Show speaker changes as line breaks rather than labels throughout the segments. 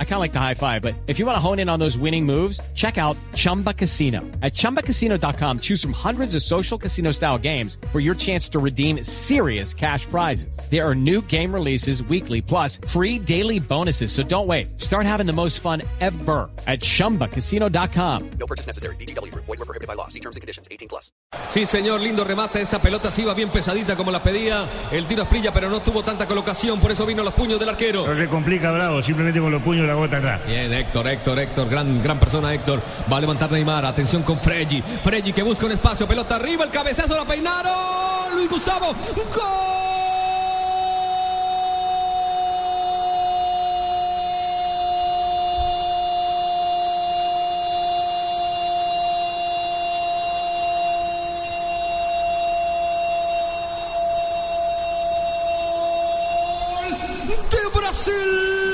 I kind of like the high five, but if you want to hone in on those winning moves, check out Chumba Casino. At ChumbaCasino.com, choose from hundreds of social casino style games for your chance to redeem serious cash prizes. There are new game releases weekly, plus free daily bonuses. So don't wait. Start having the most fun ever at ChumbaCasino.com.
No purchase necessary. BGW. Void were prohibited by law. See terms and conditions. 18 plus.
Sí, señor, lindo remate. Esta pelota sí iba bien pesadita como la pedía. El tiro es brilla, pero no tuvo tanta colocación. Por eso vino los puños del arquero.
No se complica, Bravo, simplemente con los puños la bota atrás.
Bien, Héctor, Héctor, Héctor, gran, gran persona Héctor. Va a levantar Neymar, atención con Freggi. Freggi que busca un espacio, pelota arriba, el cabezazo la peinaron. Luis Gustavo, gol de Brasil.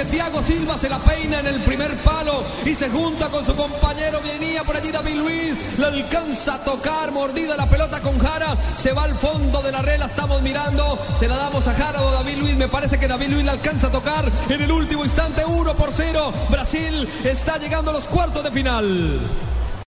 Porque Thiago Silva se la peina en el primer palo y se junta con su compañero venía por allí David Luis. Le alcanza a tocar mordida la pelota con Jara. Se va al fondo de la red la estamos mirando. Se la damos a Jara o David Luis. Me parece que David Luis la alcanza a tocar en el último instante. 1 por 0 Brasil está llegando a los cuartos de final